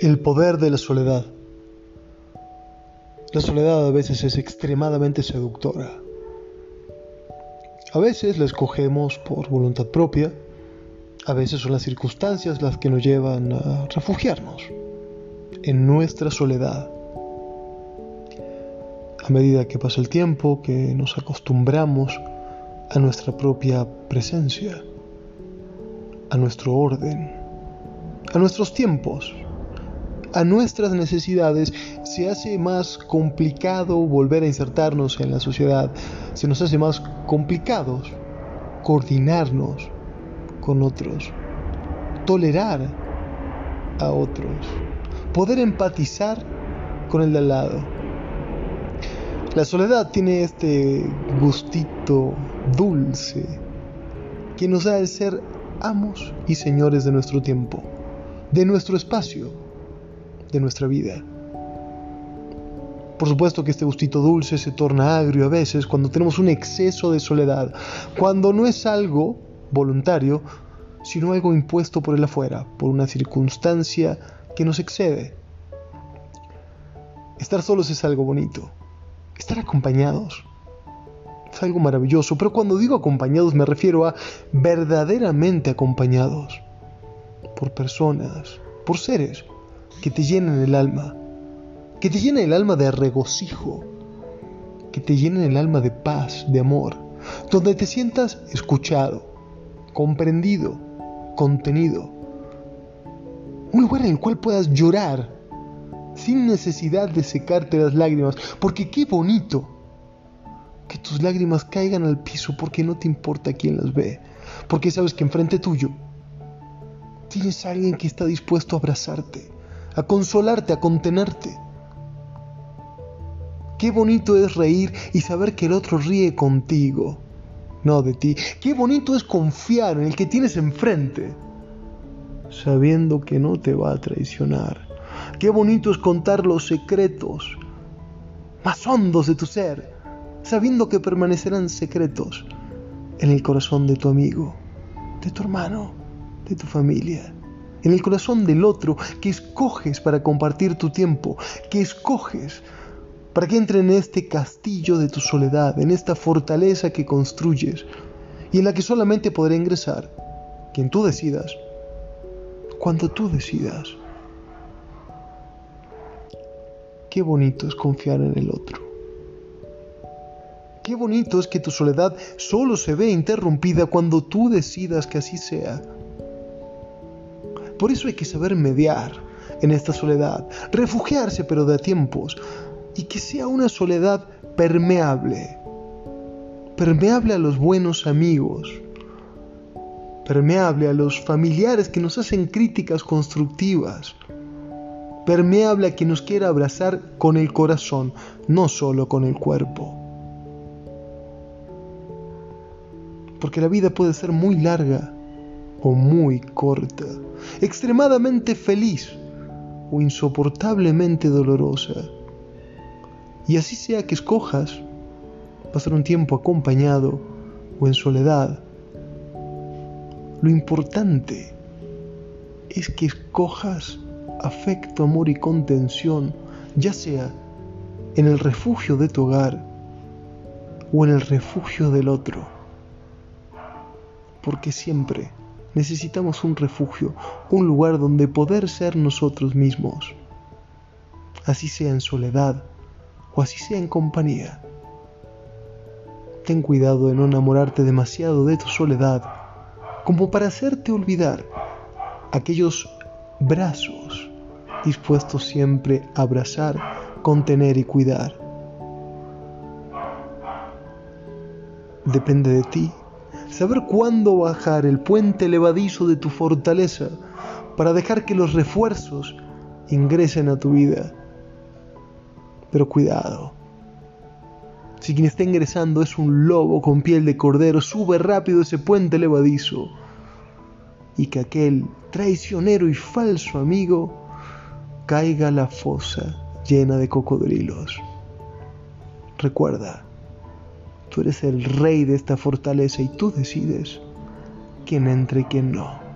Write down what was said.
El poder de la soledad. La soledad a veces es extremadamente seductora. A veces la escogemos por voluntad propia, a veces son las circunstancias las que nos llevan a refugiarnos en nuestra soledad. A medida que pasa el tiempo, que nos acostumbramos a nuestra propia presencia, a nuestro orden, a nuestros tiempos, a nuestras necesidades, se hace más complicado volver a insertarnos en la sociedad, se nos hace más complicado coordinarnos con otros, tolerar a otros, poder empatizar con el de al lado. La soledad tiene este gustito dulce que nos da el ser amos y señores de nuestro tiempo, de nuestro espacio, de nuestra vida. Por supuesto que este gustito dulce se torna agrio a veces cuando tenemos un exceso de soledad, cuando no es algo voluntario, sino algo impuesto por el afuera, por una circunstancia que nos excede. Estar solos es algo bonito, estar acompañados es algo maravilloso, pero cuando digo acompañados me refiero a verdaderamente acompañados por personas, por seres que te llenen el alma, que te llenen el alma de regocijo, que te llenen el alma de paz, de amor, donde te sientas escuchado, comprendido, contenido. Un lugar en el cual puedas llorar sin necesidad de secarte las lágrimas, porque qué bonito que tus lágrimas caigan al piso porque no te importa quién las ve, porque sabes que enfrente tuyo tienes a alguien que está dispuesto a abrazarte, a consolarte, a contenerte. Qué bonito es reír y saber que el otro ríe contigo, no de ti. Qué bonito es confiar en el que tienes enfrente, sabiendo que no te va a traicionar. Qué bonito es contar los secretos más hondos de tu ser, sabiendo que permanecerán secretos en el corazón de tu amigo, de tu hermano, de tu familia, en el corazón del otro que escoges para compartir tu tiempo, que escoges para que entre en este castillo de tu soledad, en esta fortaleza que construyes y en la que solamente podrá ingresar quien tú decidas, cuando tú decidas. Qué bonito es confiar en el otro. Qué bonito es que tu soledad solo se ve interrumpida cuando tú decidas que así sea. Por eso hay que saber mediar en esta soledad, refugiarse pero de a tiempos, y que sea una soledad permeable, permeable a los buenos amigos, permeable a los familiares que nos hacen críticas constructivas, permeable a quien nos quiera abrazar con el corazón, no solo con el cuerpo. Porque la vida puede ser muy larga o muy corta, extremadamente feliz o insoportablemente dolorosa. Y así sea que escojas pasar un tiempo acompañado o en soledad, lo importante es que escojas afecto, amor y contención, ya sea en el refugio de tu hogar o en el refugio del otro. Porque siempre necesitamos un refugio, un lugar donde poder ser nosotros mismos, así sea en soledad o así sea en compañía. Ten cuidado de no enamorarte demasiado de tu soledad como para hacerte olvidar aquellos brazos dispuestos siempre a abrazar, contener y cuidar. Depende de ti saber cuándo bajar el puente levadizo de tu fortaleza para dejar que los refuerzos ingresen a tu vida. Pero cuidado. Si quien está ingresando es un lobo con piel de cordero, sube rápido ese puente levadizo. Y que aquel traicionero y falso amigo caiga a la fosa llena de cocodrilos. Recuerda, tú eres el rey de esta fortaleza y tú decides quién entre y quién no.